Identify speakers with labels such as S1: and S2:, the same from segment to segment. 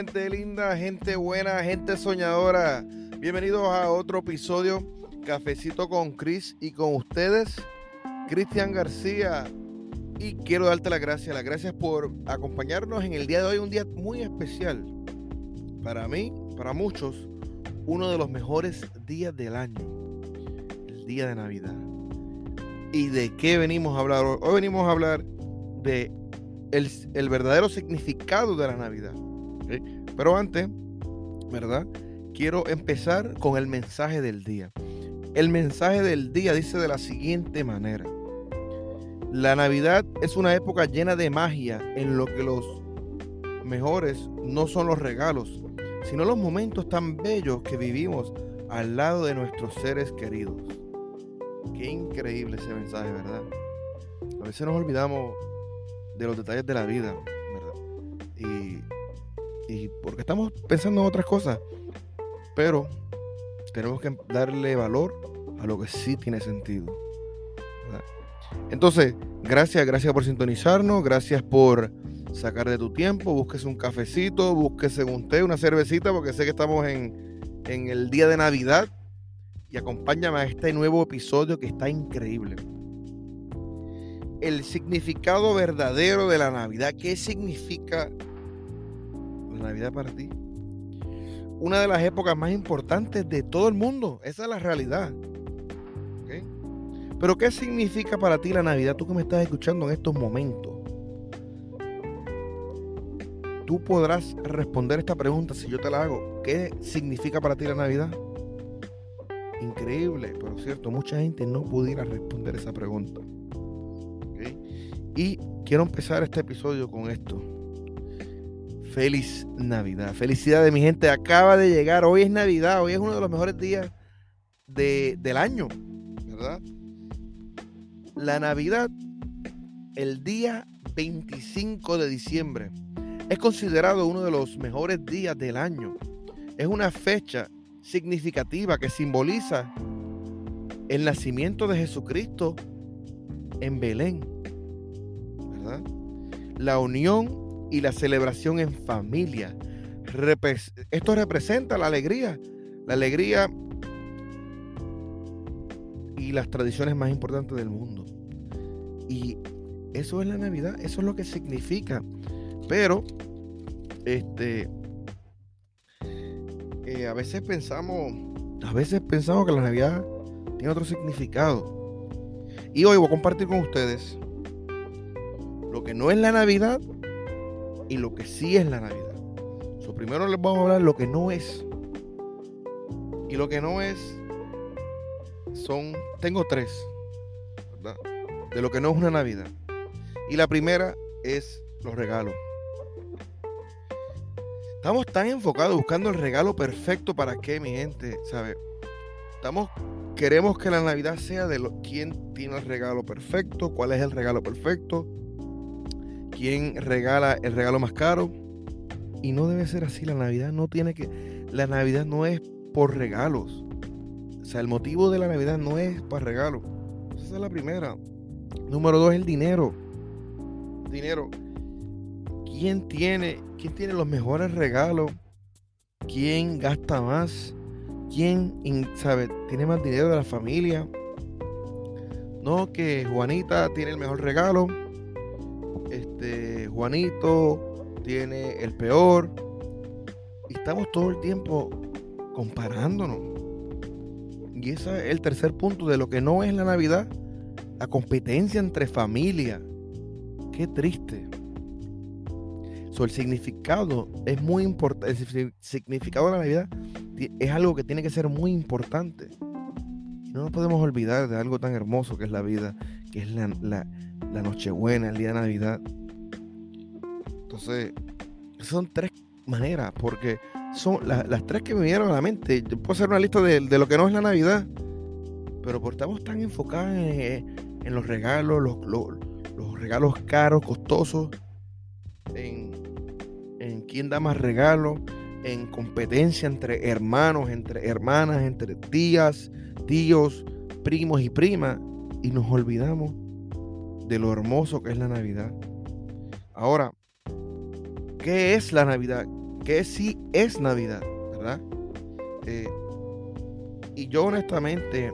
S1: gente linda, gente buena, gente soñadora. Bienvenidos a otro episodio Cafecito con Chris y con ustedes, Cristian García. Y quiero darte las gracias, las gracias por acompañarnos en el día de hoy, un día muy especial. Para mí, para muchos, uno de los mejores días del año, el día de Navidad. ¿Y de qué venimos a hablar hoy? Venimos a hablar de el, verdadero significado de la Navidad. Pero antes, ¿verdad? Quiero empezar con el mensaje del día. El mensaje del día dice de la siguiente manera. La Navidad es una época llena de magia en lo que los mejores no son los regalos, sino los momentos tan bellos que vivimos al lado de nuestros seres queridos. Qué increíble ese mensaje, ¿verdad? A veces nos olvidamos de los detalles de la vida, ¿verdad? Y, y porque estamos pensando en otras cosas, pero tenemos que darle valor a lo que sí tiene sentido. Entonces, gracias, gracias por sintonizarnos, gracias por sacar de tu tiempo, búsquese un cafecito, búsquese un té, una cervecita, porque sé que estamos en, en el día de Navidad y acompáñame a este nuevo episodio que está increíble el significado verdadero de la Navidad. ¿Qué significa Navidad para ti? Una de las épocas más importantes de todo el mundo. Esa es la realidad. Pero ¿qué significa para ti la Navidad? Tú que me estás escuchando en estos momentos. Tú podrás responder esta pregunta si yo te la hago. ¿Qué significa para ti la Navidad? Increíble, pero cierto, mucha gente no pudiera responder esa pregunta. Y quiero empezar este episodio con esto. Feliz Navidad. Felicidades, mi gente. Acaba de llegar. Hoy es Navidad. Hoy es uno de los mejores días del año. ¿Verdad? La Navidad, el día 25 de diciembre, es considerado uno de los mejores días del año. Es una fecha significativa que simboliza el nacimiento de Jesucristo en Belén la unión y la celebración en familia. Esto representa la alegría, la alegría y las tradiciones más importantes del mundo. Y eso es la Navidad, eso es lo que significa. Pero, este, eh, a veces pensamos, a veces pensamos que la Navidad tiene otro significado. Y hoy voy a compartir con ustedes lo que no es la Navidad y lo que sí es la Navidad. So, primero les vamos a hablar lo que no es. Y lo que no es son, tengo tres, ¿verdad? De lo que no es una Navidad. Y la primera es los regalos. Estamos tan enfocados buscando el regalo perfecto para qué, mi gente, ¿sabe? Estamos queremos que la Navidad sea de lo, quién tiene el regalo perfecto, cuál es el regalo perfecto, quién regala el regalo más caro. Y no debe ser así. La Navidad no tiene que. La Navidad no es por regalos. O sea, el motivo de la Navidad no es para regalos. Esa es la primera. Número dos, el dinero. Dinero. ¿Quién tiene, quién tiene los mejores regalos? ¿Quién gasta más? ¿Quién sabe, tiene más dinero de la familia? No, que Juanita tiene el mejor regalo este, Juanito tiene el peor. Y estamos todo el tiempo comparándonos. Y ese es el tercer punto de lo que no es la Navidad. La competencia entre familia. Qué triste. So, el significado es muy importante. El significado de la Navidad es algo que tiene que ser muy importante. No nos podemos olvidar de algo tan hermoso que es la vida, que es la, la, la Nochebuena, el día de Navidad. Entonces, son tres maneras, porque son las tres que me vinieron a la mente. Yo puedo hacer una lista de, lo que no es la Navidad, pero por estamos tan enfocados en, los regalos, los, los, regalos caros, costosos, en, en quién da más regalos, en competencia entre hermanos, entre hermanas, entre tías, tíos, primos y primas, y nos olvidamos de lo hermoso que es la Navidad. Ahora, ¿qué es la Navidad? que sí es Navidad, ¿verdad? Eh, y yo honestamente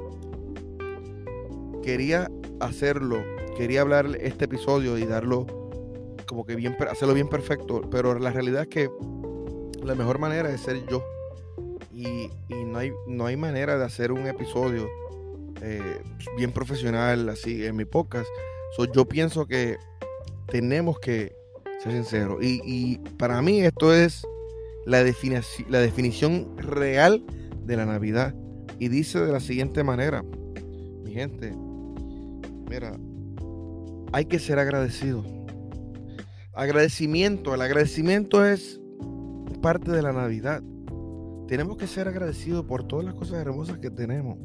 S1: quería hacerlo, quería hablar este episodio y darlo como que bien, hacerlo bien perfecto, pero la realidad es que la mejor manera es ser yo. Y, no, hay, no hay manera de hacer un episodio eh, bien profesional así en mi podcast. yo pienso que tenemos que ser sinceros. Y, y para mí esto es la, definición, la definición real de la Navidad. Y dice de la siguiente manera, mi gente, mira, hay que ser agradecido. Agradecimiento, el agradecimiento es parte de la Navidad. Tenemos que ser agradecidos por todas las cosas hermosas que tenemos.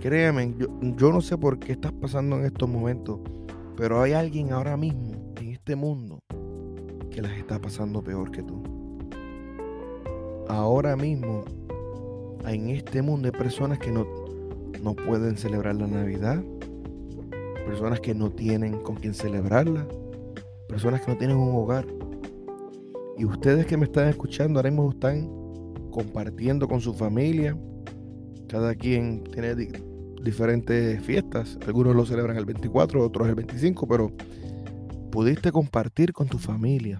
S1: Créeme, yo, yo no sé por qué estás pasando en estos momentos, pero hay alguien ahora mismo este mundo que las está pasando peor que tú. Ahora mismo, en este mundo hay personas que no, no pueden celebrar la Navidad, personas que no tienen con quién celebrarla, personas que no tienen un hogar. Y ustedes que me están escuchando ahora mismo están compartiendo con su familia. Cada quien tiene diferentes fiestas. Algunos lo celebran el 24, otros el 25, pero pudiste compartir con tu familia.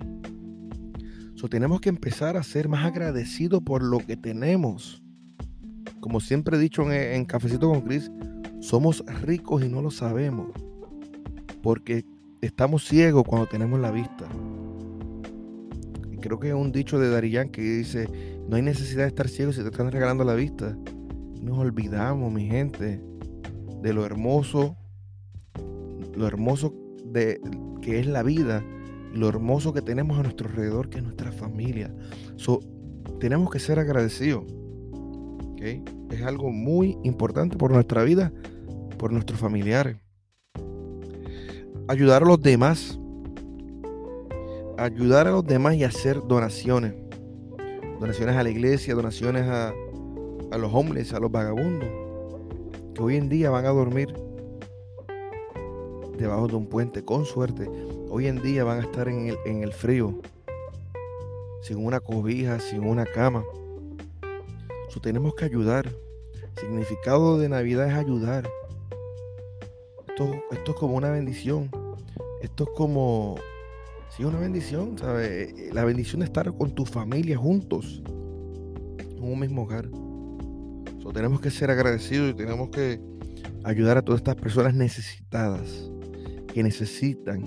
S1: So, tenemos que empezar a ser más agradecidos por lo que tenemos. Como siempre he dicho en, en Cafecito con Cris, somos ricos y no lo sabemos. Porque estamos ciegos cuando tenemos la vista creo que es un dicho de Darían que dice, no hay necesidad de estar ciego si te están regalando la vista. Nos olvidamos, mi gente, de lo hermoso, lo hermoso de, que es la vida lo hermoso que tenemos a nuestro alrededor, que es nuestra familia. So, tenemos que ser agradecidos. Es algo muy importante por nuestra vida, por nuestros familiares. Ayudar a los demás ayudar a los demás y hacer donaciones. Donaciones a la iglesia, donaciones a, los hombres, a los vagabundos, que hoy en día van a dormir debajo de un puente, con suerte. Hoy en día van a estar en el, en el frío, sin una cobija, sin una cama. So, tenemos que ayudar. significado de Navidad es ayudar. Esto, esto es como una bendición. Esto es como Sí, una bendición, ¿sabes? La bendición de estar con tu familia juntos en un mismo hogar. tenemos que ser agradecidos y tenemos que ayudar a todas estas personas necesitadas que necesitan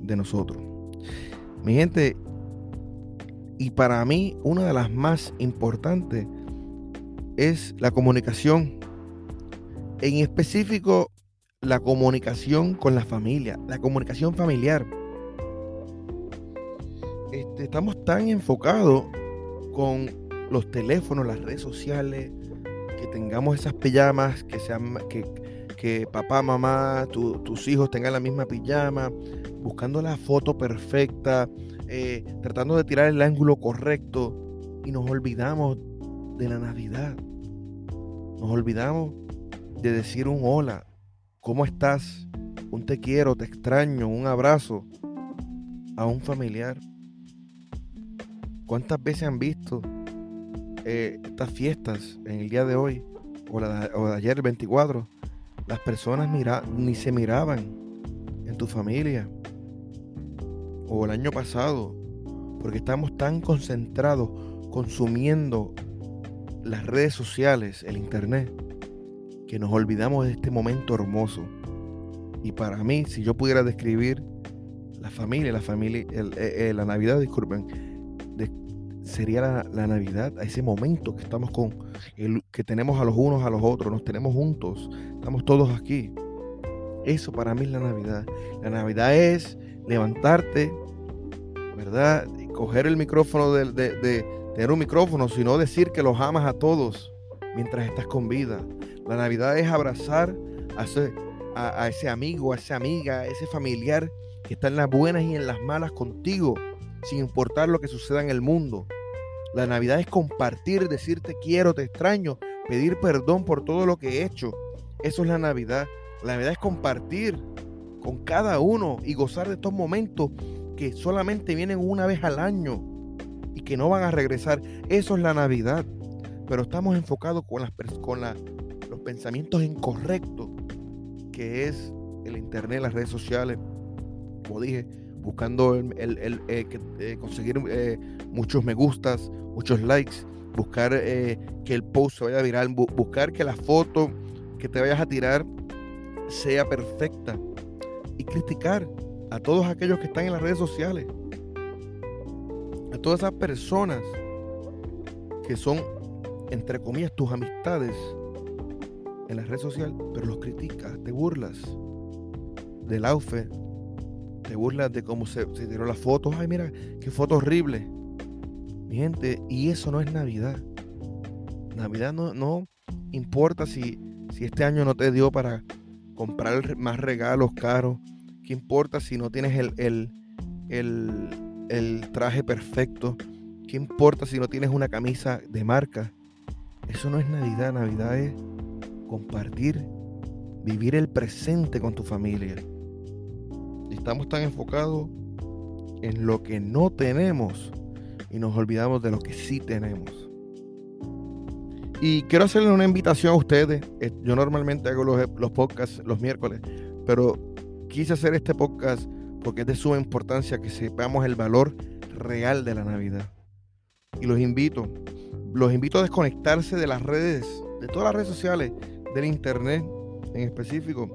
S1: de nosotros. Mi gente, y para mí una de las más importantes es la comunicación. En específico, la comunicación con la familia, la comunicación familiar. Este, estamos tan enfocados con los teléfonos, las redes sociales, que tengamos esas pijamas, que sean que, que papá, mamá, tus hijos tengan la misma pijama, buscando la foto perfecta, eh, tratando de tirar el ángulo correcto y nos olvidamos de la Navidad. Nos olvidamos de decir un hola, ¿cómo estás? Un te quiero, te extraño, un abrazo a un familiar. ¿Cuántas veces han visto eh, estas fiestas en el día de hoy o, de ayer, el 24? Las personas mira, ni se miraban en tu familia o el año pasado porque estamos tan concentrados consumiendo las redes sociales, el internet, que nos olvidamos de este momento hermoso. Y para mí, si yo pudiera describir la familia, la familia, eh, eh, la Navidad, disculpen, sería la, Navidad, a ese momento que estamos con, el, que tenemos a los unos a los otros, nos tenemos juntos, estamos todos aquí. Eso para mí es la Navidad. La Navidad es levantarte, ¿verdad? Coger el micrófono, de, de, tener un micrófono, sino decir que los amas a todos mientras estás con vida. La Navidad es abrazar a ese, a ese amigo, a esa amiga, a ese familiar que está en las buenas y en las malas contigo sin importar lo que suceda en el mundo. La Navidad es compartir, decirte quiero, te extraño, pedir perdón por todo lo que he hecho. Eso es la Navidad. La Navidad es compartir con cada uno y gozar de estos momentos que solamente vienen una vez al año y que no van a regresar. Eso es la Navidad. Pero estamos enfocados con, las, con los pensamientos incorrectos, que es el Internet, las redes sociales, como dije, buscando el, eh, eh, conseguir eh, muchos me gustas, muchos likes, buscar que el post se vaya viral, buscar que la foto que te vayas a tirar sea perfecta y criticar a todos aquellos que están en las redes sociales, a todas esas personas que son, entre comillas, tus amistades en la red social, pero los criticas, te burlas del outfit, te burlas de cómo se, se tiró la foto, ay mira, qué foto horrible. Mi gente, y eso no es Navidad. Navidad no, no importa si, si este año no te dio para comprar más regalos caros. ¿Qué importa si no tienes el, el, traje perfecto? ¿Qué importa si no tienes una camisa de marca? Eso no es Navidad. Navidad es compartir, vivir el presente con tu familia. Estamos tan enfocados en lo que no tenemos y nos olvidamos de lo que sí tenemos. Y quiero hacerle una invitación a ustedes. Eh, yo normalmente hago los, los podcasts los miércoles, pero quise hacer este podcast porque es de suma importancia que sepamos el valor real de la Navidad. Y los invito, los invito a desconectarse de las redes, de todas las redes sociales, del internet en específico,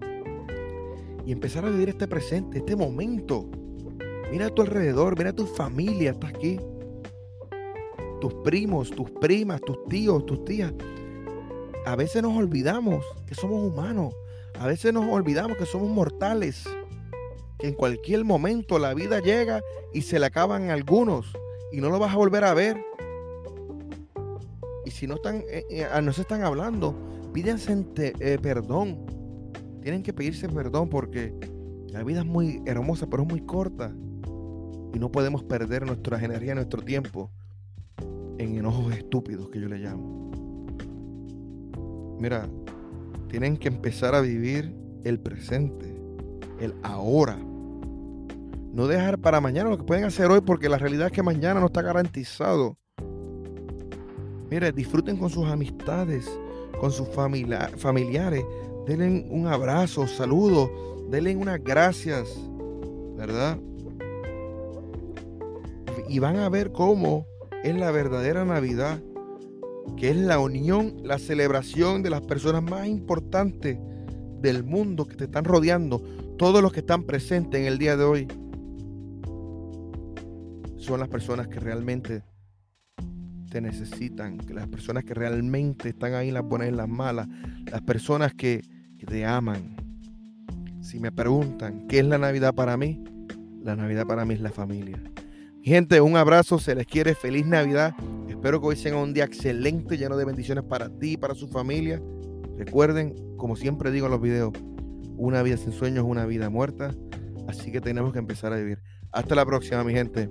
S1: y empezar a vivir este presente, este momento. Mira a tu alrededor, mira a tu familia, está aquí tus primos, tus primas, tus tíos, tus tías. A veces nos olvidamos que somos humanos. A veces nos olvidamos que somos mortales. Que en cualquier momento la vida llega y se le acaban algunos y no lo vas a volver a ver. Y si no están, eh, eh, no se están hablando, pídense eh, perdón. Tienen que pedirse perdón porque la vida es muy hermosa, pero es muy corta. Y no podemos perder nuestra energía, nuestro tiempo en enojos estúpidos que yo le llamo. Mira, tienen que empezar a vivir el presente, el ahora. No dejar para mañana lo que pueden hacer hoy porque la realidad es que mañana no está garantizado. Mire, disfruten con sus amistades, con sus familiares. Denle un abrazo, saludo, denle unas gracias, ¿verdad? Y van a ver cómo es la verdadera Navidad, que es la unión, la celebración de las personas más importantes del mundo que te están rodeando, todos los que están presentes en el día de hoy, son las personas que realmente te necesitan, las personas que realmente están ahí en las buenas y en las malas, las personas que, que te aman. Si me preguntan qué es la Navidad para mí, la Navidad para mí es la familia. Gente, un abrazo, se les quiere, feliz Navidad. Espero que hoy sea un día excelente, lleno de bendiciones para ti y para su familia. Recuerden, como siempre digo en los videos, una vida sin sueños es una vida muerta, así que tenemos que empezar a vivir. Hasta la próxima, mi gente.